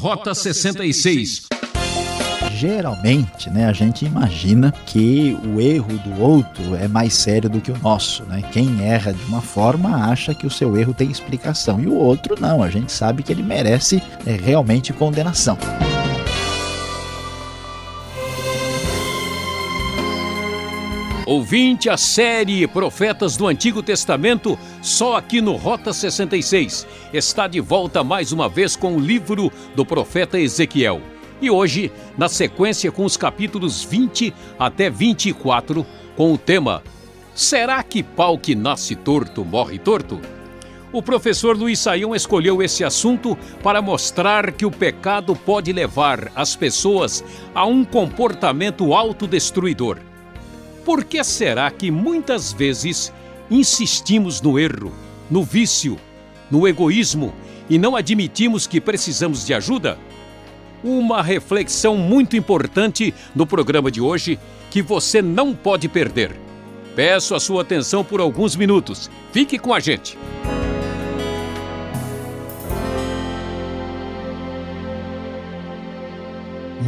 Rota 66. Geralmente, né, a gente imagina que o erro do outro é mais sério do que o nosso, né? Quem erra de uma forma acha que o seu erro tem explicação e o outro não, a gente sabe que ele merece é, realmente condenação. Ouvinte a série Profetas do Antigo Testamento, só aqui no Rota 66. Está de volta mais uma vez com o livro do profeta Ezequiel. E hoje, na sequência com os capítulos 20 até 24, com o tema Será que pau que nasce torto morre torto? O professor Luiz Saião escolheu esse assunto para mostrar que o pecado pode levar as pessoas a um comportamento autodestruidor por que será que muitas vezes insistimos no erro, no vício, no egoísmo e não admitimos que precisamos de ajuda? Uma reflexão muito importante no programa de hoje que você não pode perder. Peço a sua atenção por alguns minutos. Fique com a gente.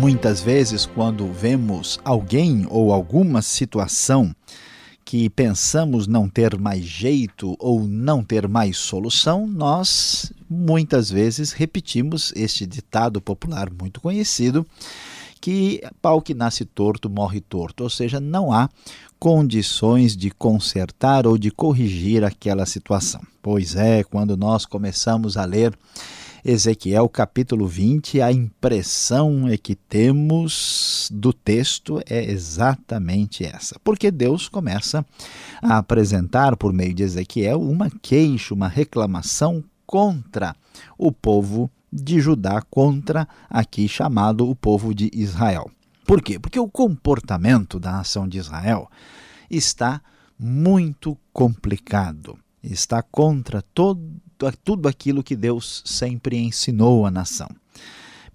Muitas vezes, quando vemos alguém ou alguma situação que pensamos não ter mais jeito ou não ter mais solução, nós muitas vezes repetimos este ditado popular muito conhecido que pau que nasce torto morre torto, ou seja, não há condições de consertar ou de corrigir aquela situação. Pois é, quando nós começamos a ler Ezequiel capítulo 20, a impressão é que temos do texto é exatamente essa. Porque Deus começa a apresentar por meio de Ezequiel uma queixa, uma reclamação contra o povo de Judá, contra aqui chamado o povo de Israel. Por quê? Porque o comportamento da nação de Israel está muito complicado, está contra todo tudo aquilo que Deus sempre ensinou à nação.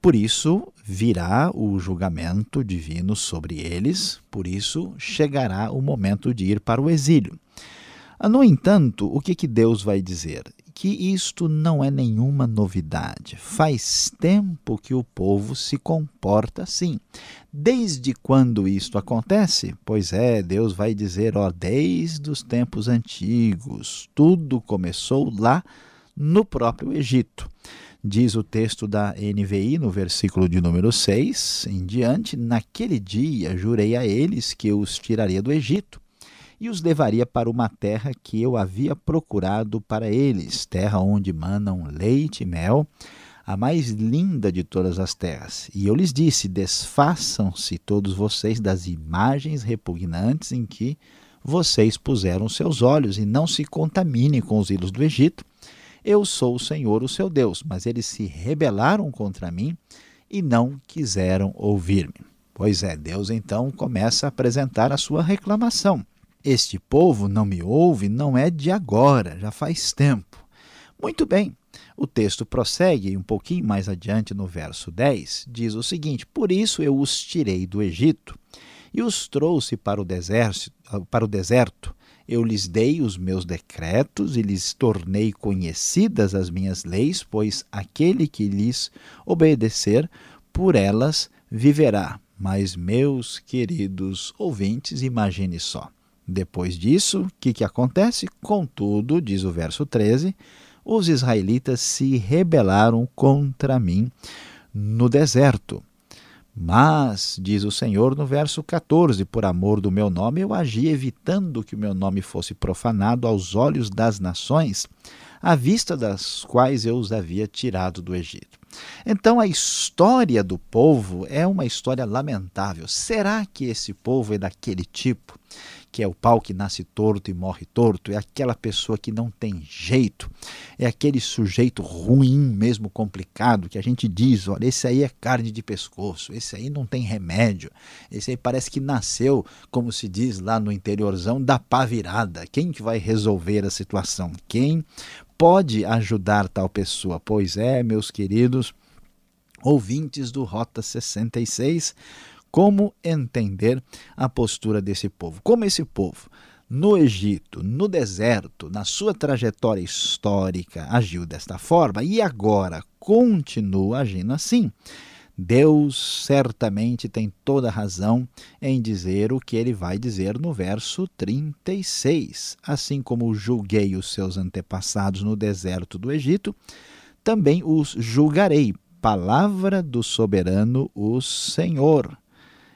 Por isso virá o julgamento divino sobre eles, por isso chegará o momento de ir para o exílio. No entanto, o que, que Deus vai dizer? que isto não é nenhuma novidade. Faz tempo que o povo se comporta assim. Desde quando isto acontece? Pois é, Deus vai dizer, ó, desde os tempos antigos. Tudo começou lá no próprio Egito. Diz o texto da NVI, no versículo de número 6 em diante: Naquele dia jurei a eles que eu os tiraria do Egito e os levaria para uma terra que eu havia procurado para eles, terra onde manam leite e mel, a mais linda de todas as terras. E eu lhes disse: Desfaçam-se todos vocês das imagens repugnantes em que vocês puseram seus olhos, e não se contaminem com os ídolos do Egito eu sou o Senhor, o seu Deus. Mas eles se rebelaram contra mim e não quiseram ouvir-me. Pois é, Deus então começa a apresentar a sua reclamação. Este povo não me ouve, não é de agora, já faz tempo. Muito bem, o texto prossegue um pouquinho mais adiante no verso 10, diz o seguinte: Por isso eu os tirei do Egito e os trouxe para o deserto, para o deserto eu lhes dei os meus decretos e lhes tornei conhecidas as minhas leis, pois aquele que lhes obedecer, por elas viverá. Mas, meus queridos ouvintes, imagine só. Depois disso, o que, que acontece? Contudo, diz o verso 13, os israelitas se rebelaram contra mim no deserto. Mas, diz o Senhor no verso 14, por amor do meu nome eu agi evitando que o meu nome fosse profanado aos olhos das nações, à vista das quais eu os havia tirado do Egito. Então a história do povo é uma história lamentável. Será que esse povo é daquele tipo que é o pau que nasce torto e morre torto, é aquela pessoa que não tem jeito, é aquele sujeito ruim, mesmo complicado, que a gente diz: olha, esse aí é carne de pescoço, esse aí não tem remédio, esse aí parece que nasceu, como se diz lá no interiorzão, da pá virada. Quem que vai resolver a situação? Quem pode ajudar tal pessoa? Pois é, meus queridos ouvintes do Rota 66 como entender a postura desse povo. Como esse povo no Egito, no deserto, na sua trajetória histórica, agiu desta forma e agora continua agindo assim. Deus certamente tem toda razão em dizer o que ele vai dizer no verso 36. Assim como julguei os seus antepassados no deserto do Egito, também os julgarei. Palavra do soberano, o Senhor.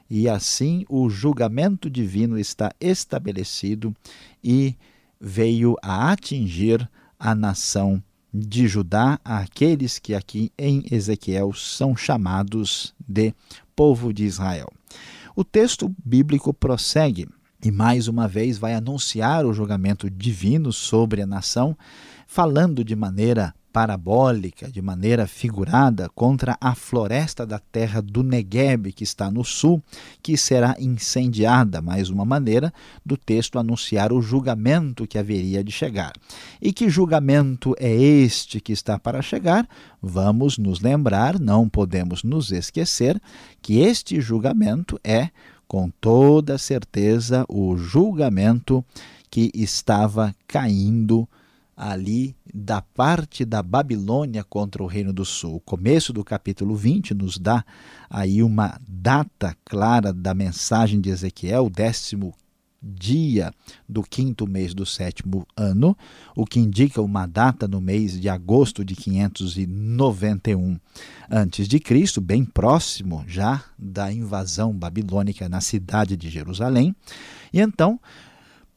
E assim o julgamento divino está estabelecido e veio a atingir a nação de Judá àqueles que aqui em Ezequiel são chamados de povo de Israel. O texto bíblico prossegue e mais uma vez vai anunciar o julgamento divino sobre a nação, falando de maneira parabólica, de maneira figurada, contra a floresta da terra do Negueb, que está no sul, que será incendiada, mais uma maneira do texto anunciar o julgamento que haveria de chegar. E que julgamento é este que está para chegar? Vamos nos lembrar, não podemos nos esquecer, que este julgamento é, com toda certeza, o julgamento que estava caindo ali da parte da Babilônia contra o Reino do Sul. O começo do capítulo 20 nos dá aí uma data clara da mensagem de Ezequiel, o décimo dia do quinto mês do sétimo ano, o que indica uma data no mês de agosto de 591 a.C., bem próximo já da invasão babilônica na cidade de Jerusalém. E então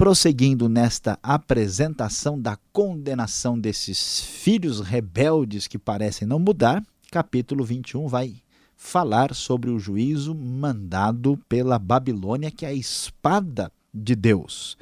prosseguindo nesta apresentação da condenação desses filhos rebeldes que parecem não mudar, capítulo 21 vai falar sobre o juízo mandado pela Babilônia, que é a espada de Deus.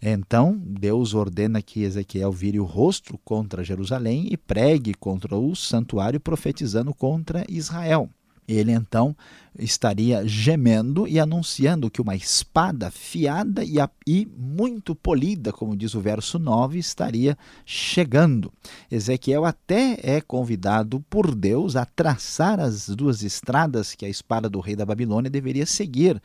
Então, Deus ordena que Ezequiel vire o rosto contra Jerusalém e pregue contra o santuário, profetizando contra Israel. Ele então estaria gemendo e anunciando que uma espada fiada e, e, muito polida, como diz o verso 9, estaria chegando. Ezequiel até é convidado por Deus a traçar as duas estradas que a espada do rei da Babilônia deveria seguir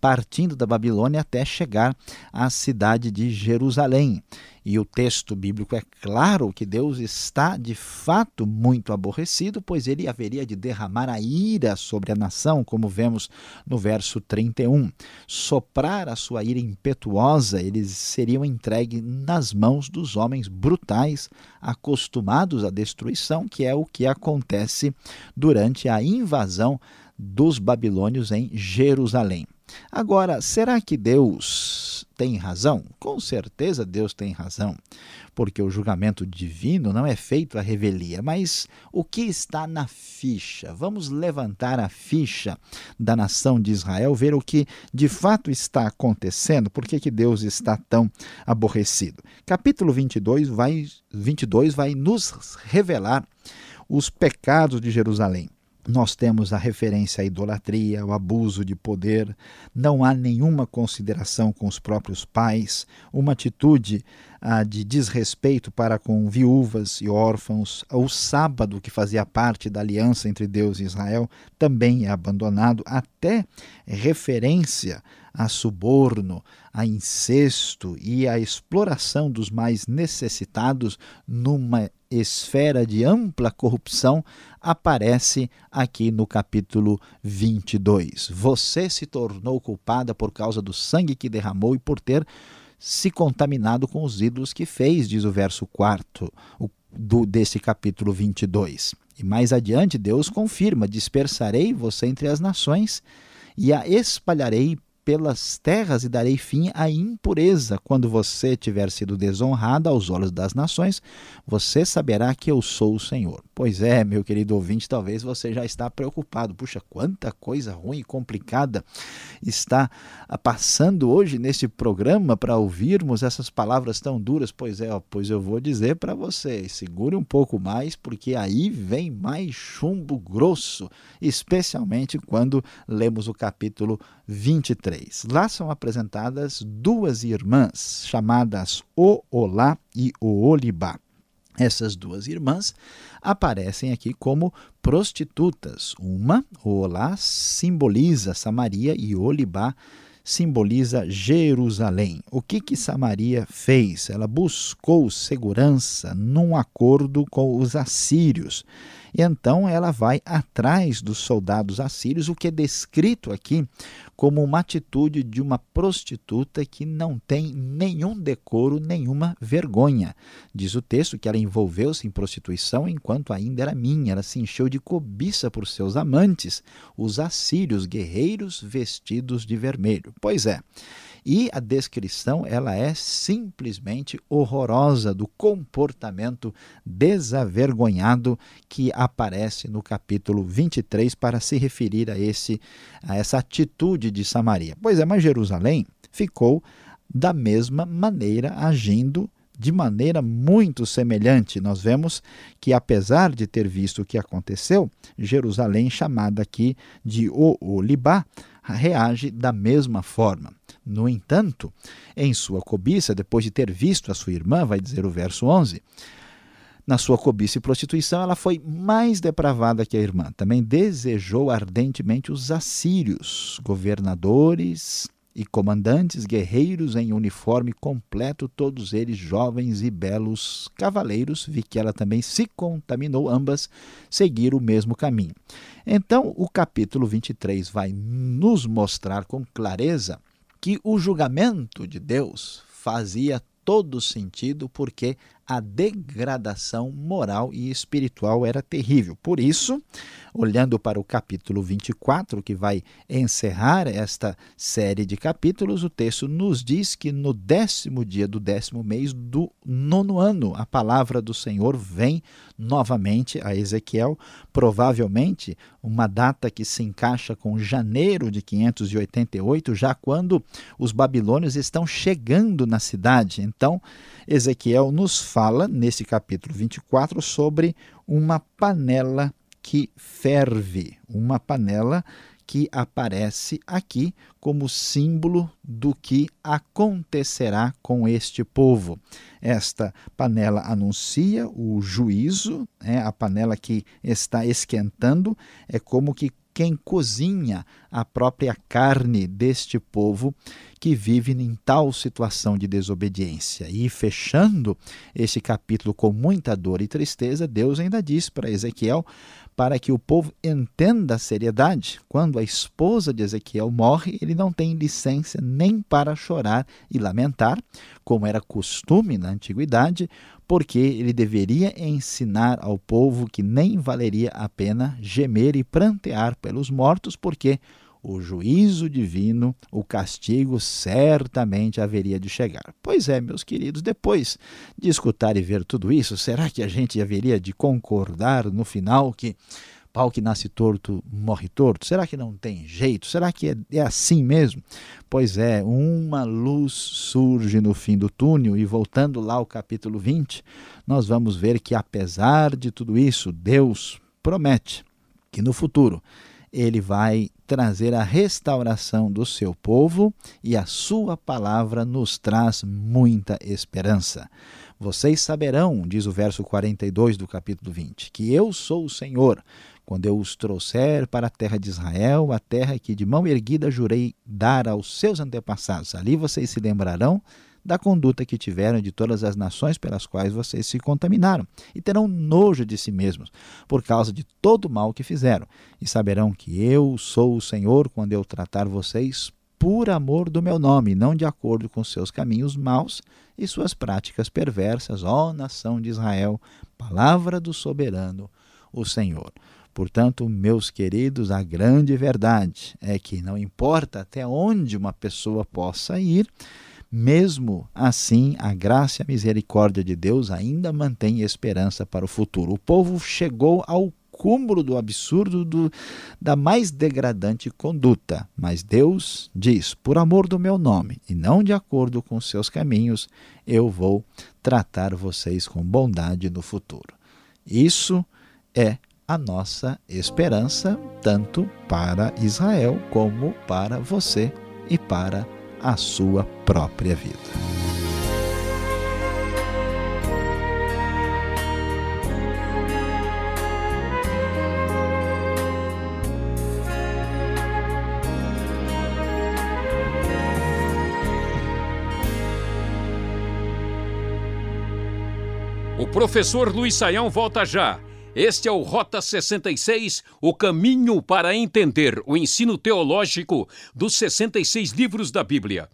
partindo da Babilônia até chegar à cidade de Jerusalém. E o texto bíblico é claro que Deus está de fato muito aborrecido, pois ele haveria de derramar a ira sobre a nação, como vemos no verso 31. Soprar a sua ira impetuosa, eles seriam entregues nas mãos dos homens brutais, acostumados à destruição, que é o que acontece durante a invasão dos babilônios em Jerusalém. Agora, será que Deus tem razão? Com certeza Deus tem razão, porque o julgamento divino não é feito à revelia. Mas o que está na ficha? Vamos levantar a ficha da nação de Israel, ver o que de fato está acontecendo, por que, que Deus está tão aborrecido. Capítulo 22 vai, 22 vai nos revelar os pecados de Jerusalém nós temos a referência à idolatria, ao abuso de poder, não há nenhuma consideração com os próprios pais, uma atitude ah, de desrespeito para com viúvas e órfãos, o sábado, que fazia parte da aliança entre Deus e Israel, também é abandonado, até referência a suborno, a incesto e a exploração dos mais necessitados numa esfera de ampla corrupção aparece aqui no capítulo 22. Você se tornou culpada por causa do sangue que derramou e por ter se contaminado com os ídolos que fez, diz o verso 4 do, desse capítulo 22. E mais adiante, Deus confirma: dispersarei você entre as nações e a espalharei pelas terras e darei fim à impureza. Quando você tiver sido desonrado aos olhos das nações, você saberá que eu sou o Senhor. Pois é, meu querido ouvinte, talvez você já está preocupado. Puxa, quanta coisa ruim e complicada está passando hoje neste programa para ouvirmos essas palavras tão duras. Pois é, pois eu vou dizer para você, segure um pouco mais, porque aí vem mais chumbo grosso, especialmente quando lemos o capítulo 23. Lá são apresentadas duas irmãs, chamadas Oolá e Oolibá. Essas duas irmãs aparecem aqui como prostitutas. Uma, Oolá, simboliza Samaria e Olibá simboliza Jerusalém. O que que Samaria fez? Ela buscou segurança num acordo com os assírios. E então ela vai atrás dos soldados assírios, o que é descrito aqui como uma atitude de uma prostituta que não tem nenhum decoro, nenhuma vergonha. Diz o texto que ela envolveu-se em prostituição enquanto ainda era minha, ela se encheu de cobiça por seus amantes, os assírios, guerreiros vestidos de vermelho. Pois é, e a descrição ela é simplesmente horrorosa do comportamento desavergonhado que aparece no capítulo 23 para se referir a, esse, a essa atitude de Samaria. Pois é, mas Jerusalém ficou da mesma maneira agindo de maneira muito semelhante. Nós vemos que, apesar de ter visto o que aconteceu, Jerusalém, chamada aqui de Olibá, reage da mesma forma. No entanto, em sua cobiça, depois de ter visto a sua irmã, vai dizer o verso 11, na sua cobiça e prostituição, ela foi mais depravada que a irmã. Também desejou ardentemente os assírios, governadores e comandantes guerreiros em uniforme completo, todos eles jovens e belos cavaleiros. Vi que ela também se contaminou, ambas seguiram o mesmo caminho. Então, o capítulo 23 vai nos mostrar com clareza que o julgamento de Deus fazia todo sentido porque a degradação moral e espiritual era terrível. Por isso, olhando para o capítulo 24, que vai encerrar esta série de capítulos, o texto nos diz que no décimo dia do décimo mês do nono ano, a palavra do Senhor vem novamente a Ezequiel, provavelmente uma data que se encaixa com janeiro de 588, já quando os babilônios estão chegando na cidade. Então, Ezequiel nos fala, nesse capítulo 24, sobre uma panela que ferve, uma panela que aparece aqui como símbolo do que acontecerá com este povo. Esta panela anuncia o juízo, né? a panela que está esquentando é como que quem cozinha a própria carne deste povo que vive em tal situação de desobediência. E fechando esse capítulo com muita dor e tristeza, Deus ainda diz para Ezequiel para que o povo entenda a seriedade. Quando a esposa de Ezequiel morre, ele não tem licença nem para chorar e lamentar, como era costume na antiguidade, porque ele deveria ensinar ao povo que nem valeria a pena gemer e prantear pelos mortos, porque o juízo divino, o castigo certamente haveria de chegar. Pois é, meus queridos, depois de escutar e ver tudo isso, será que a gente haveria de concordar no final que pau que nasce torto morre torto? Será que não tem jeito? Será que é, é assim mesmo? Pois é, uma luz surge no fim do túnel e voltando lá ao capítulo 20, nós vamos ver que apesar de tudo isso, Deus promete que no futuro ele vai trazer a restauração do seu povo e a sua palavra nos traz muita esperança. Vocês saberão, diz o verso 42 do capítulo 20, que eu sou o Senhor, quando eu os trouxer para a terra de Israel, a terra que de mão erguida jurei dar aos seus antepassados. Ali vocês se lembrarão da conduta que tiveram de todas as nações pelas quais vocês se contaminaram, e terão nojo de si mesmos, por causa de todo o mal que fizeram, e saberão que eu sou o Senhor quando eu tratar vocês por amor do meu nome, não de acordo com seus caminhos maus e suas práticas perversas, ó nação de Israel, palavra do soberano, o Senhor. Portanto, meus queridos, a grande verdade é que não importa até onde uma pessoa possa ir, mesmo assim, a graça e a misericórdia de Deus ainda mantém esperança para o futuro. O povo chegou ao cúmulo do absurdo do, da mais degradante conduta. Mas Deus diz: por amor do meu nome e não de acordo com seus caminhos, eu vou tratar vocês com bondade no futuro. Isso é a nossa esperança, tanto para Israel como para você e para a sua própria vida. O professor Luiz Saião volta já. Este é o Rota 66, o caminho para entender o ensino teológico dos 66 livros da Bíblia.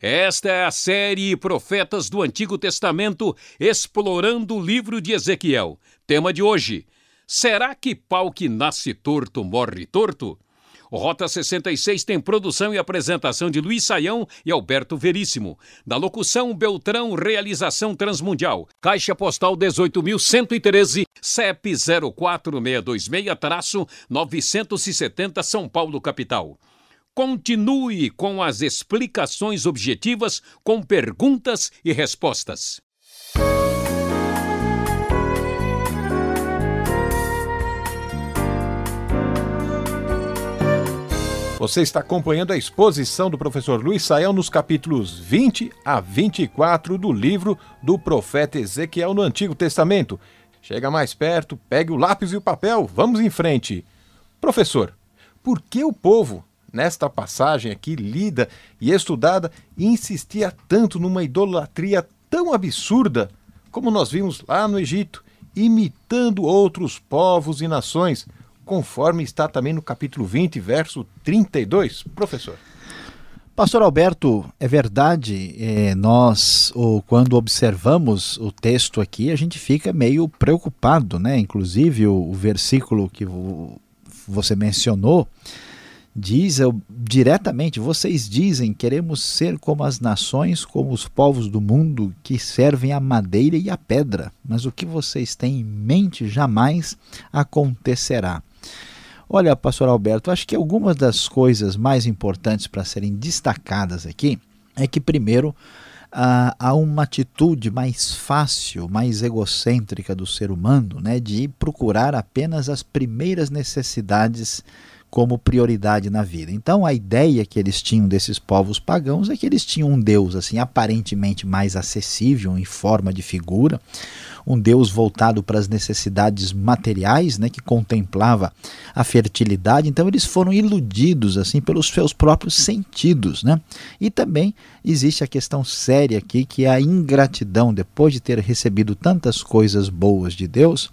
Esta é a série Profetas do Antigo Testamento explorando o livro de Ezequiel. Tema de hoje: Será que pau que nasce torto morre torto? Rota 66 tem produção e apresentação de Luiz Saião e Alberto Veríssimo. Da locução Beltrão, realização Transmundial. Caixa Postal 18.113, CEP 04626-970 São Paulo, capital. Continue com as explicações objetivas com perguntas e respostas. Você está acompanhando a exposição do professor Luiz Saião nos capítulos 20 a 24 do livro do profeta Ezequiel no Antigo Testamento. Chega mais perto, pegue o lápis e o papel, vamos em frente. Professor, por que o povo, nesta passagem aqui lida e estudada, insistia tanto numa idolatria tão absurda como nós vimos lá no Egito, imitando outros povos e nações? Conforme está também no capítulo 20, verso 32, professor. Pastor Alberto, é verdade, é, nós, ou, quando observamos o texto aqui, a gente fica meio preocupado, né? Inclusive o, o versículo que você mencionou diz eu, diretamente: vocês dizem, queremos ser como as nações, como os povos do mundo que servem a madeira e a pedra, mas o que vocês têm em mente jamais acontecerá. Olha, pastor Alberto, acho que algumas das coisas mais importantes para serem destacadas aqui é que, primeiro, há uma atitude mais fácil, mais egocêntrica do ser humano, né, de procurar apenas as primeiras necessidades como prioridade na vida. Então a ideia que eles tinham desses povos pagãos é que eles tinham um Deus assim aparentemente mais acessível em forma de figura, um Deus voltado para as necessidades materiais, né, que contemplava a fertilidade. Então eles foram iludidos assim pelos seus próprios sentidos, né? E também existe a questão séria aqui que é a ingratidão depois de ter recebido tantas coisas boas de Deus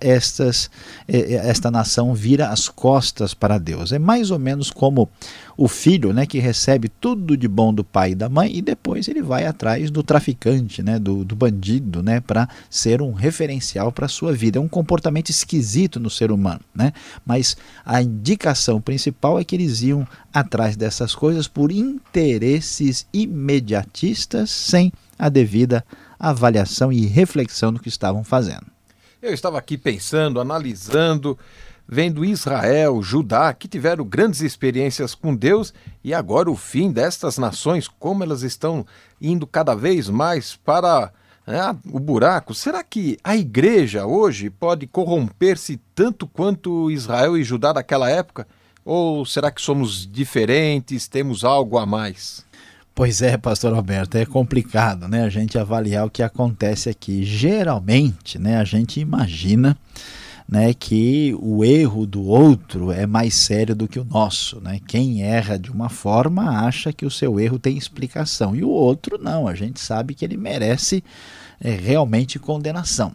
estas, esta nação vira as costas para Deus. É mais ou menos como o filho né, que recebe tudo de bom do pai e da mãe e depois ele vai atrás do traficante, né, do, do bandido, né, para ser um referencial para a sua vida. É um comportamento esquisito no ser humano. Né? Mas a indicação principal é que eles iam atrás dessas coisas por interesses imediatistas sem a devida avaliação e reflexão do que estavam fazendo. Eu estava aqui pensando, analisando, vendo Israel, Judá, que tiveram grandes experiências com Deus e agora o fim destas nações, como elas estão indo cada vez mais para né, o buraco. Será que a igreja hoje pode corromper-se tanto quanto Israel e Judá daquela época? Ou será que somos diferentes, temos algo a mais? Pois é, pastor Alberto, é complicado, né, a gente avaliar o que acontece aqui. Geralmente, né, a gente imagina, né, que o erro do outro é mais sério do que o nosso, né? Quem erra de uma forma acha que o seu erro tem explicação e o outro não, a gente sabe que ele merece é, realmente condenação.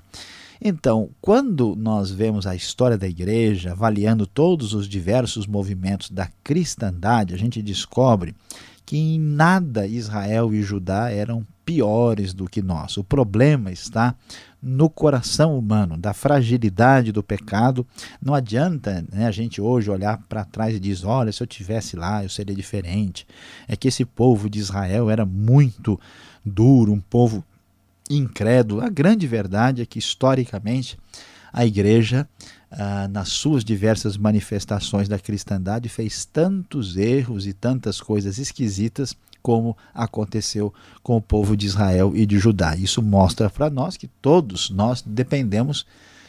Então, quando nós vemos a história da igreja, avaliando todos os diversos movimentos da cristandade, a gente descobre que em nada Israel e Judá eram piores do que nós. O problema está no coração humano, da fragilidade do pecado. Não adianta né, a gente hoje olhar para trás e dizer: olha, se eu tivesse lá, eu seria diferente. É que esse povo de Israel era muito duro, um povo incrédulo. A grande verdade é que, historicamente, a igreja ah, nas suas diversas manifestações da cristandade, fez tantos erros e tantas coisas esquisitas como aconteceu com o povo de Israel e de Judá. Isso mostra para nós que todos nós dependemos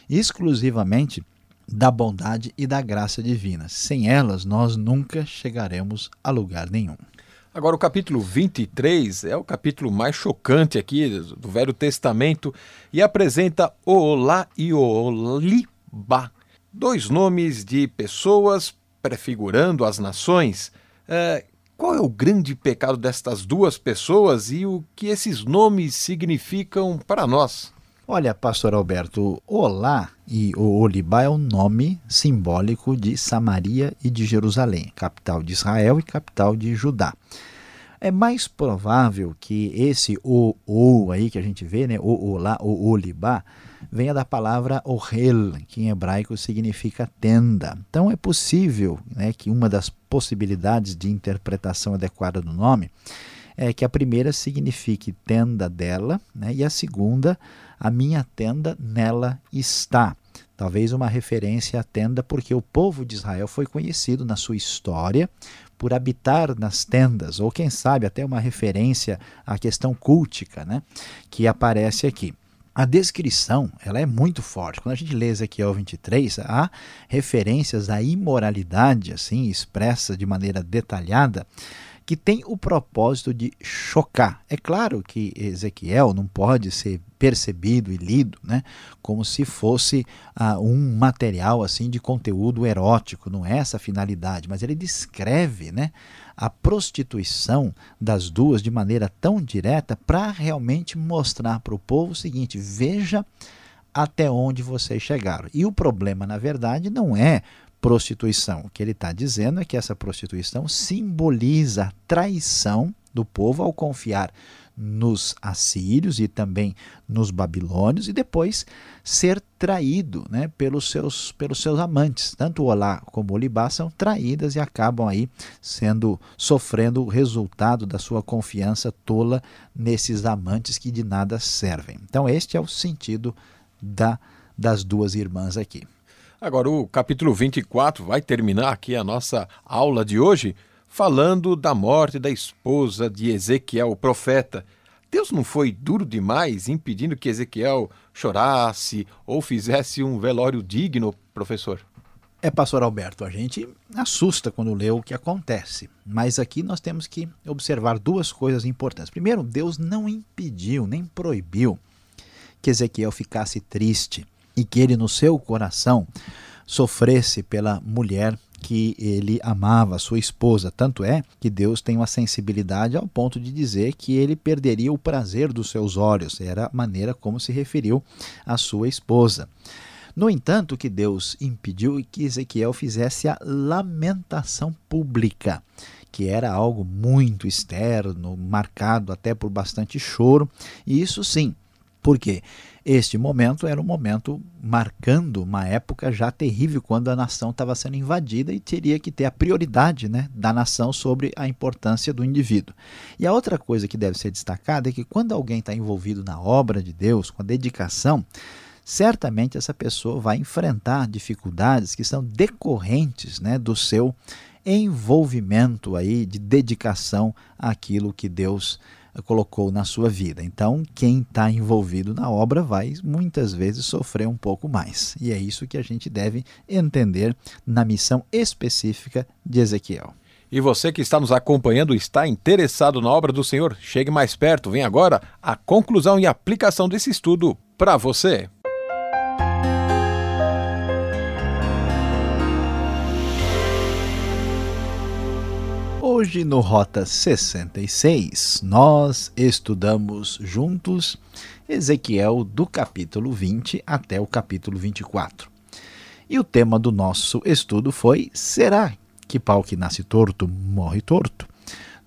exclusivamente da bondade e da graça divina. Sem elas, nós nunca chegaremos a lugar nenhum. Agora, o capítulo 23 é o capítulo mais chocante aqui do Velho Testamento e apresenta Olá e Olibá, dois nomes de pessoas prefigurando as nações. É, qual é o grande pecado destas duas pessoas e o que esses nomes significam para nós? Olha, pastor Alberto, Olá e o Olibá é um nome simbólico de Samaria e de Jerusalém, capital de Israel e capital de Judá. É mais provável que esse o o aí que a gente vê, né, o olá, o olibá, venha da palavra ohel, que em hebraico significa tenda. Então é possível né, que uma das possibilidades de interpretação adequada do nome é que a primeira signifique tenda dela, né, e a segunda, a minha tenda nela está. Talvez uma referência à tenda, porque o povo de Israel foi conhecido na sua história por habitar nas tendas, ou quem sabe até uma referência à questão cultica, né, que aparece aqui. A descrição ela é muito forte. Quando a gente lê Ezequiel 23, há referências à imoralidade assim expressa de maneira detalhada que tem o propósito de chocar. É claro que Ezequiel não pode ser percebido e lido né, como se fosse uh, um material assim de conteúdo erótico, não é essa a finalidade, mas ele descreve né, a prostituição das duas de maneira tão direta para realmente mostrar para o povo o seguinte: veja até onde vocês chegaram. E o problema, na verdade, não é prostituição. O que ele está dizendo é que essa prostituição simboliza a traição do povo ao confiar nos assírios e também nos babilônios e depois ser traído né, pelos, seus, pelos seus amantes. Tanto Olá como Olibá são traídas e acabam aí sendo sofrendo o resultado da sua confiança tola nesses amantes que de nada servem. Então este é o sentido da, das duas irmãs aqui. Agora, o capítulo 24 vai terminar aqui a nossa aula de hoje falando da morte da esposa de Ezequiel, o profeta. Deus não foi duro demais impedindo que Ezequiel chorasse ou fizesse um velório digno, professor? É, pastor Alberto, a gente assusta quando lê o que acontece, mas aqui nós temos que observar duas coisas importantes. Primeiro, Deus não impediu nem proibiu que Ezequiel ficasse triste e que ele no seu coração sofresse pela mulher que ele amava, sua esposa. Tanto é que Deus tem uma sensibilidade ao ponto de dizer que ele perderia o prazer dos seus olhos. Era a maneira como se referiu à sua esposa. No entanto, que Deus impediu que Ezequiel fizesse a lamentação pública, que era algo muito externo, marcado até por bastante choro, e isso sim, porque este momento era um momento marcando uma época já terrível, quando a nação estava sendo invadida e teria que ter a prioridade né, da nação sobre a importância do indivíduo. E a outra coisa que deve ser destacada é que quando alguém está envolvido na obra de Deus, com a dedicação, certamente essa pessoa vai enfrentar dificuldades que são decorrentes né, do seu envolvimento aí de dedicação àquilo que Deus colocou na sua vida. Então, quem está envolvido na obra vai muitas vezes sofrer um pouco mais. E é isso que a gente deve entender na missão específica de Ezequiel. E você que está nos acompanhando está interessado na obra do Senhor, chegue mais perto. Vem agora a conclusão e aplicação desse estudo para você. Hoje no Rota 66, nós estudamos juntos Ezequiel do capítulo 20 até o capítulo 24. E o tema do nosso estudo foi: Será que pau que nasce torto morre torto?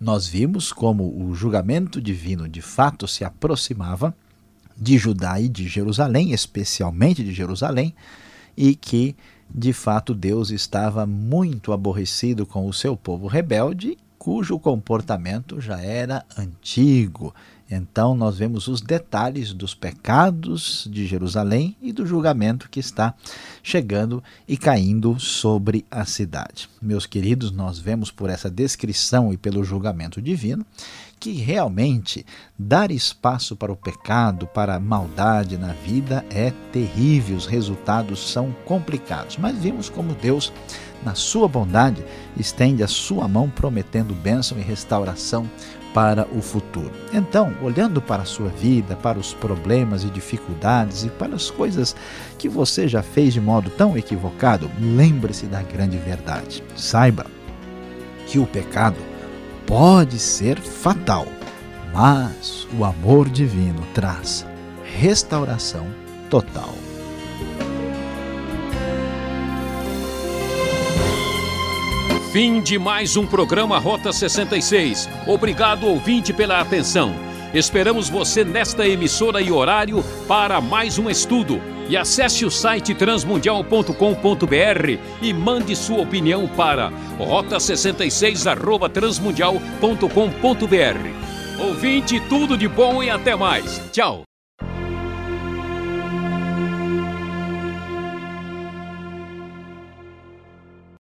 Nós vimos como o julgamento divino de fato se aproximava de Judá e de Jerusalém, especialmente de Jerusalém, e que de fato Deus estava muito aborrecido com o seu povo rebelde, cujo comportamento já era antigo. Então nós vemos os detalhes dos pecados de Jerusalém e do julgamento que está chegando e caindo sobre a cidade. Meus queridos, nós vemos por essa descrição e pelo julgamento divino que realmente dar espaço para o pecado, para a maldade na vida é terrível, os resultados são complicados. Mas vimos como Deus, na sua bondade, estende a sua mão prometendo bênção e restauração para o futuro. Então, olhando para a sua vida, para os problemas e dificuldades e para as coisas que você já fez de modo tão equivocado, lembre-se da grande verdade. Saiba que o pecado pode ser fatal, mas o amor divino traz restauração total. Fim de mais um programa Rota 66. Obrigado, ouvinte, pela atenção. Esperamos você nesta emissora e horário para mais um estudo. E acesse o site transmundial.com.br e mande sua opinião para rota66@transmundial.com.br. Ouvinte, tudo de bom e até mais. Tchau.